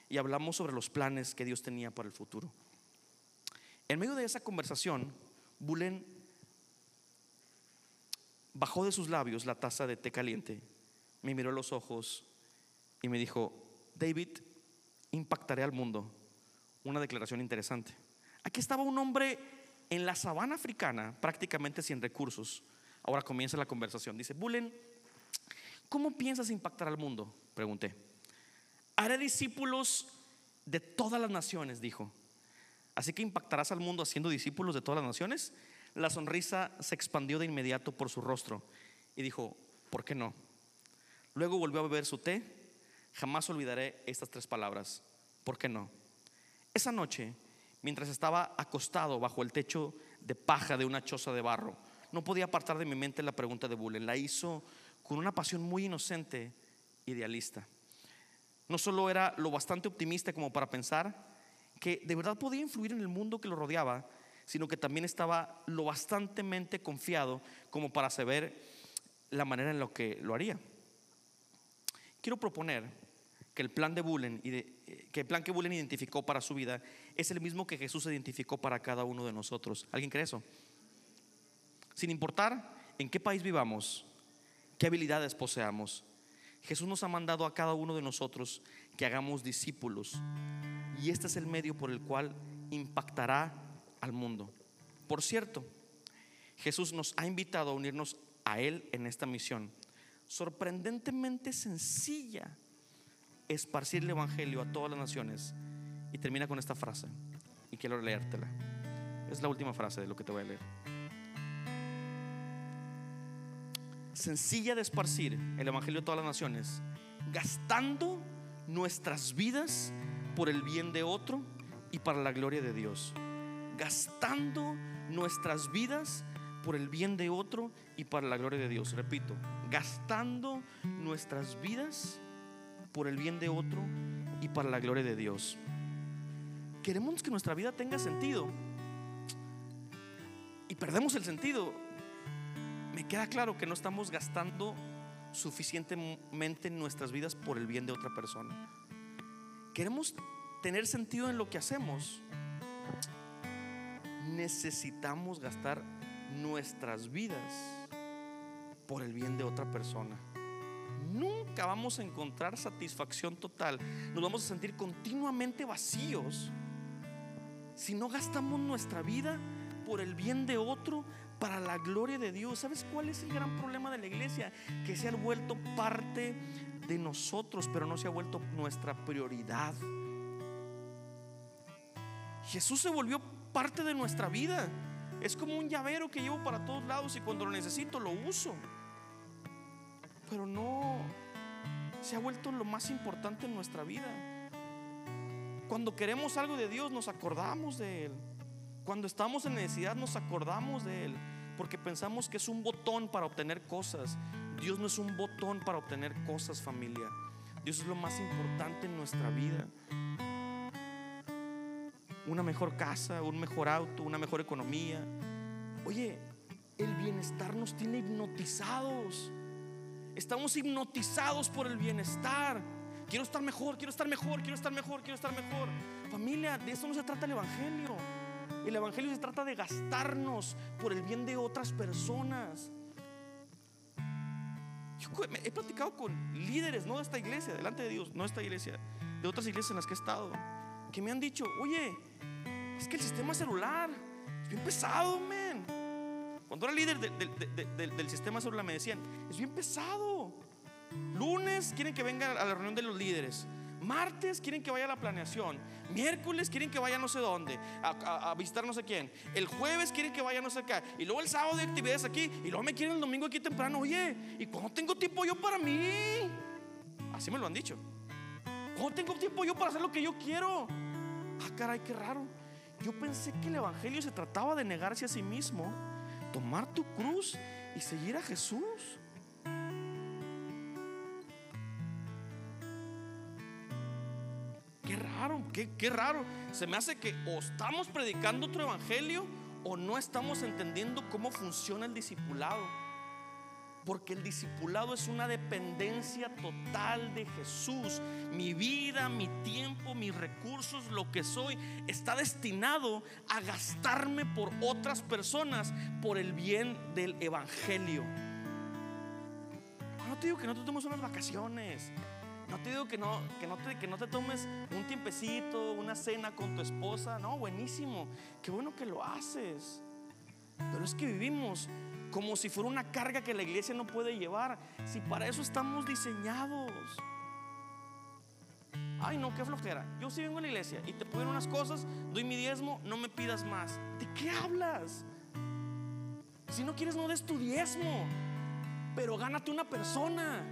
y hablamos sobre los planes que Dios tenía para el futuro. En medio de esa conversación, Bulén bajó de sus labios la taza de té caliente, me miró a los ojos y me dijo, David, impactaré al mundo. Una declaración interesante. Aquí estaba un hombre en la sabana africana, prácticamente sin recursos. Ahora comienza la conversación. Dice, Bullen, ¿cómo piensas impactar al mundo? Pregunté. Haré discípulos de todas las naciones, dijo. Así que impactarás al mundo haciendo discípulos de todas las naciones. La sonrisa se expandió de inmediato por su rostro y dijo, ¿por qué no? Luego volvió a beber su té. Jamás olvidaré estas tres palabras. ¿Por qué no? Esa noche, mientras estaba acostado bajo el techo de paja de una choza de barro, no podía apartar de mi mente la pregunta de Bullen. La hizo con una pasión muy inocente, idealista. No solo era lo bastante optimista como para pensar que de verdad podía influir en el mundo que lo rodeaba, sino que también estaba lo bastantemente confiado como para saber la manera en la que lo haría. Quiero proponer que el plan de Bullen y eh, que el plan que Bullen identificó para su vida es el mismo que Jesús identificó para cada uno de nosotros. ¿Alguien cree eso? Sin importar en qué país vivamos, qué habilidades poseamos, Jesús nos ha mandado a cada uno de nosotros que hagamos discípulos y este es el medio por el cual impactará al mundo. Por cierto, Jesús nos ha invitado a unirnos a Él en esta misión, sorprendentemente sencilla, esparcir el Evangelio a todas las naciones. Y termina con esta frase, y quiero leértela. Es la última frase de lo que te voy a leer. Sencilla de esparcir el Evangelio a todas las naciones, gastando nuestras vidas por el bien de otro y para la gloria de Dios. Gastando nuestras vidas por el bien de otro y para la gloria de Dios. Repito, gastando nuestras vidas por el bien de otro y para la gloria de Dios. Queremos que nuestra vida tenga sentido. Y perdemos el sentido. Me queda claro que no estamos gastando suficientemente nuestras vidas por el bien de otra persona. Queremos tener sentido en lo que hacemos. Necesitamos gastar nuestras vidas por el bien de otra persona. Nunca vamos a encontrar satisfacción total. Nos vamos a sentir continuamente vacíos si no gastamos nuestra vida por el bien de otro para la gloria de Dios. ¿Sabes cuál es el gran problema de la iglesia? Que se ha vuelto parte de nosotros, pero no se ha vuelto nuestra prioridad. Jesús se volvió parte de nuestra vida. Es como un llavero que llevo para todos lados y cuando lo necesito lo uso. Pero no se ha vuelto lo más importante en nuestra vida. Cuando queremos algo de Dios nos acordamos de Él. Cuando estamos en necesidad nos acordamos de Él porque pensamos que es un botón para obtener cosas. Dios no es un botón para obtener cosas, familia. Dios es lo más importante en nuestra vida. Una mejor casa, un mejor auto, una mejor economía. Oye, el bienestar nos tiene hipnotizados. Estamos hipnotizados por el bienestar. Quiero estar mejor, quiero estar mejor, quiero estar mejor, quiero estar mejor. Familia, de eso no se trata el Evangelio. El Evangelio se trata de gastarnos por el bien de otras personas. Yo he platicado con líderes, no de esta iglesia, delante de Dios, no de esta iglesia, de otras iglesias en las que he estado, que me han dicho, oye, es que el sistema celular es bien pesado, men. Cuando era líder del sistema celular me decían, es bien pesado. Lunes quieren que venga a la reunión de los líderes. Martes quieren que vaya a la planeación. Miércoles quieren que vaya no sé dónde, a, visitar no sé quién. El jueves quieren que vaya no sé qué. Y luego el sábado de actividades aquí. Y luego me quieren el domingo aquí temprano. Oye, ¿y cuándo tengo tiempo yo para mí? Así me lo han dicho. ¿Cómo tengo tiempo yo para hacer lo que yo quiero? Ah, caray, qué raro. Yo pensé que el Evangelio se trataba de negarse a sí mismo, tomar tu cruz y seguir a Jesús. Qué raro, qué, qué raro. Se me hace que o estamos predicando otro Evangelio o no estamos entendiendo cómo funciona el discipulado. Porque el discipulado es una dependencia total de Jesús. Mi vida, mi tiempo, mis recursos, lo que soy, está destinado a gastarme por otras personas por el bien del Evangelio. No te digo que no te tomes unas vacaciones. No te digo que no, que no, te, que no te tomes un tiempecito, una cena con tu esposa. No, buenísimo. Qué bueno que lo haces. Pero es que vivimos como si fuera una carga que la iglesia no puede llevar. Si para eso estamos diseñados. Ay, no, qué flojera. Yo sí vengo a la iglesia y te puedo unas cosas, doy mi diezmo, no me pidas más. ¿De qué hablas? Si no quieres, no des tu diezmo, pero gánate una persona.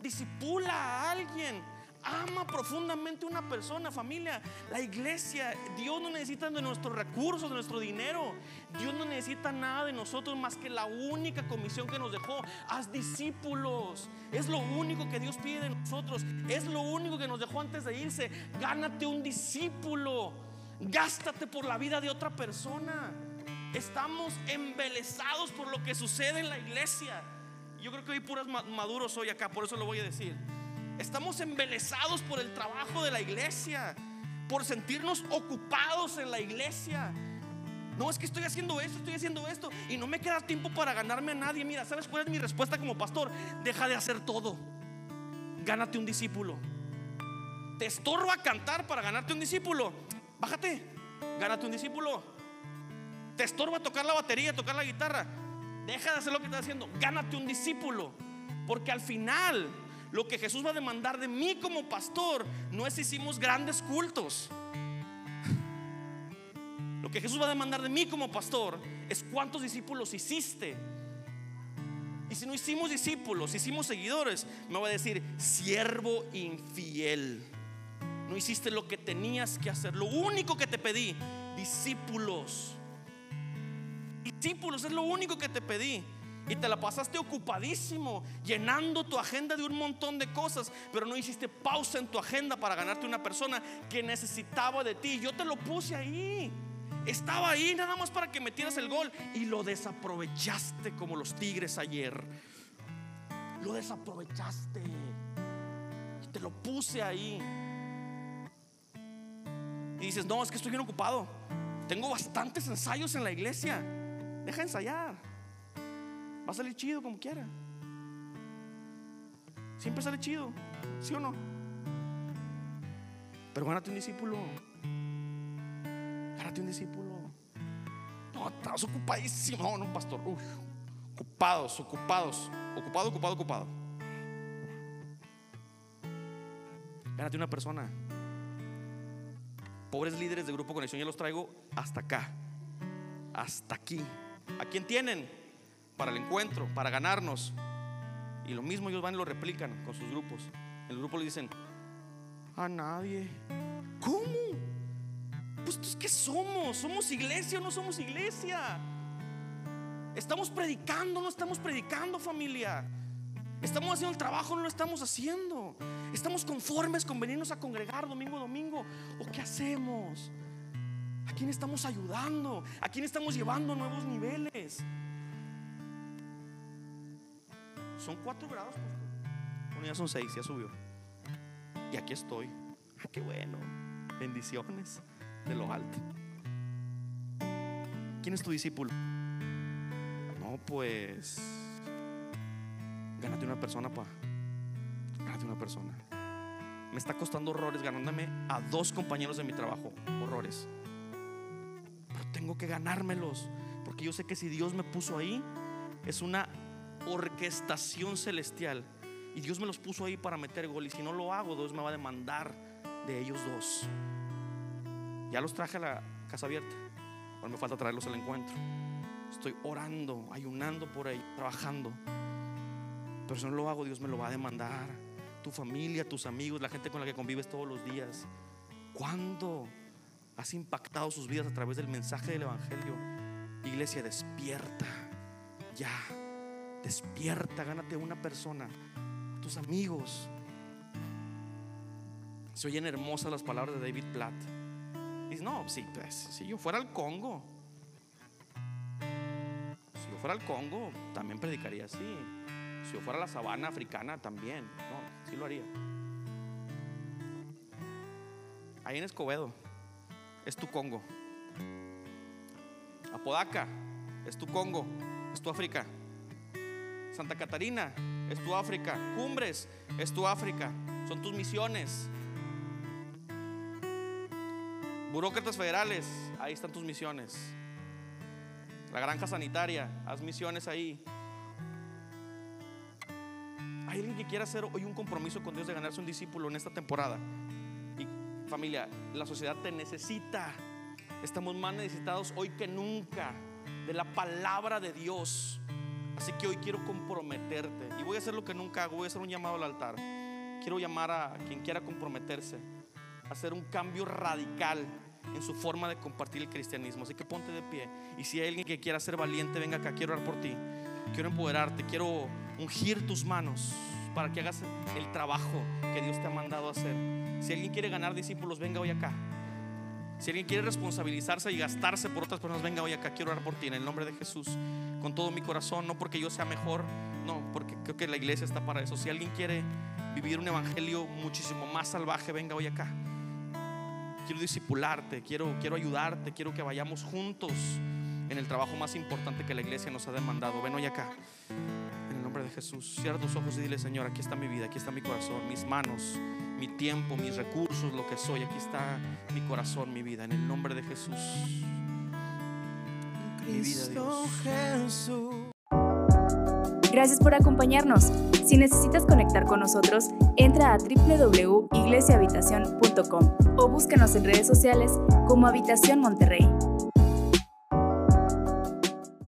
Disipula a alguien ama profundamente una persona, familia. La iglesia, Dios no necesita de nuestros recursos, de nuestro dinero. Dios no necesita nada de nosotros más que la única comisión que nos dejó. Haz discípulos. Es lo único que Dios pide de nosotros. Es lo único que nos dejó antes de irse. Gánate un discípulo. Gástate por la vida de otra persona. Estamos embelesados por lo que sucede en la iglesia. Yo creo que hay puras maduros hoy acá, por eso lo voy a decir. Estamos embelesados por el trabajo de la iglesia, por sentirnos ocupados en la iglesia. No, es que estoy haciendo esto, estoy haciendo esto y no me queda tiempo para ganarme a nadie. Mira, ¿sabes cuál es mi respuesta como pastor? Deja de hacer todo. Gánate un discípulo. Te estorba cantar para ganarte un discípulo. Bájate, gánate un discípulo. Te estorba tocar la batería, tocar la guitarra. Deja de hacer lo que estás haciendo. Gánate un discípulo. Porque al final lo que Jesús va a demandar de mí como pastor no es si hicimos grandes cultos. Lo que Jesús va a demandar de mí como pastor es cuántos discípulos hiciste. Y si no hicimos discípulos, hicimos seguidores, me va a decir, siervo infiel. No hiciste lo que tenías que hacer. Lo único que te pedí, discípulos. Discípulos es lo único que te pedí. Y te la pasaste ocupadísimo, llenando tu agenda de un montón de cosas, pero no hiciste pausa en tu agenda para ganarte una persona que necesitaba de ti. Yo te lo puse ahí. Estaba ahí nada más para que metieras el gol y lo desaprovechaste como los tigres ayer. Lo desaprovechaste. Y te lo puse ahí. Y dices, no, es que estoy bien ocupado. Tengo bastantes ensayos en la iglesia. Deja ensayar. Va a salir chido como quiera. Siempre sale chido, ¿sí o no? Pero gánate un discípulo. Gánate un discípulo. No, estás ocupadísimo. No, no, pastor. ocupados, ocupados. Ocupado, ocupado, ocupado. Gánate una persona. Pobres líderes de Grupo Conexión, ya los traigo hasta acá. Hasta aquí. ¿A quién tienen? Para el encuentro, para ganarnos. Y lo mismo ellos van y lo replican con sus grupos. En el grupo le dicen, a nadie. ¿Cómo? Pues ¿qué que somos? ¿Somos iglesia o no somos iglesia? Estamos predicando, no estamos predicando familia. Estamos haciendo el trabajo, no lo estamos haciendo. Estamos conformes con venirnos a congregar domingo a domingo. ¿O qué hacemos? ¿A quién estamos ayudando? ¿A quién estamos llevando a nuevos niveles? Son cuatro grados. Bueno, ya son seis, ya subió. Y aquí estoy. Ah, qué bueno. Bendiciones de lo alto. ¿Quién es tu discípulo? No, pues. Gánate una persona, pa. Gánate una persona. Me está costando horrores ganándome a dos compañeros de mi trabajo. Horrores. Pero tengo que ganármelos. Porque yo sé que si Dios me puso ahí, es una orquestación celestial. Y Dios me los puso ahí para meter gol. Y si no lo hago, Dios me va a demandar de ellos dos. Ya los traje a la casa abierta. Ahora me falta traerlos al encuentro. Estoy orando, ayunando por ahí, trabajando. Pero si no lo hago, Dios me lo va a demandar. tu familia, tus amigos, la gente con la que convives todos los días. ¿Cuándo has impactado sus vidas a través del mensaje del Evangelio? Iglesia, despierta. Ya. Despierta, gánate una persona, tus amigos. Se oyen hermosas las palabras de David Platt. Dice, no, sí, pues, si yo fuera al Congo, si yo fuera al Congo, también predicaría así. Si yo fuera a la sabana africana, también. No, sí lo haría. Ahí en Escobedo, es tu Congo. Apodaca, es tu Congo, es tu África. Santa Catarina, es tu África. Cumbres, es tu África. Son tus misiones. Burócratas federales, ahí están tus misiones. La granja sanitaria, haz misiones ahí. Hay alguien que quiera hacer hoy un compromiso con Dios de ganarse un discípulo en esta temporada. Y familia, la sociedad te necesita. Estamos más necesitados hoy que nunca de la palabra de Dios. Así que hoy quiero comprometerte. Y voy a hacer lo que nunca hago. Voy a hacer un llamado al altar. Quiero llamar a quien quiera comprometerse. A hacer un cambio radical en su forma de compartir el cristianismo. Así que ponte de pie. Y si hay alguien que quiera ser valiente, venga acá. Quiero orar por ti. Quiero empoderarte. Quiero ungir tus manos para que hagas el trabajo que Dios te ha mandado hacer. Si alguien quiere ganar discípulos, venga hoy acá. Si alguien quiere responsabilizarse y gastarse por otras personas, venga hoy acá. Quiero orar por ti en el nombre de Jesús. Con todo mi corazón, no porque yo sea mejor, no, porque creo que la iglesia está para eso. Si alguien quiere vivir un evangelio muchísimo más salvaje, venga hoy acá. Quiero discipularte, quiero, quiero ayudarte, quiero que vayamos juntos en el trabajo más importante que la iglesia nos ha demandado. Ven hoy acá. En el nombre de Jesús, cierra tus ojos y dile, Señor, aquí está mi vida, aquí está mi corazón, mis manos, mi tiempo, mis recursos, lo que soy. Aquí está mi corazón, mi vida. En el nombre de Jesús. Mi vida, Dios. Gracias por acompañarnos. Si necesitas conectar con nosotros, entra a www.iglesiahabitacion.com o búscanos en redes sociales como Habitación Monterrey.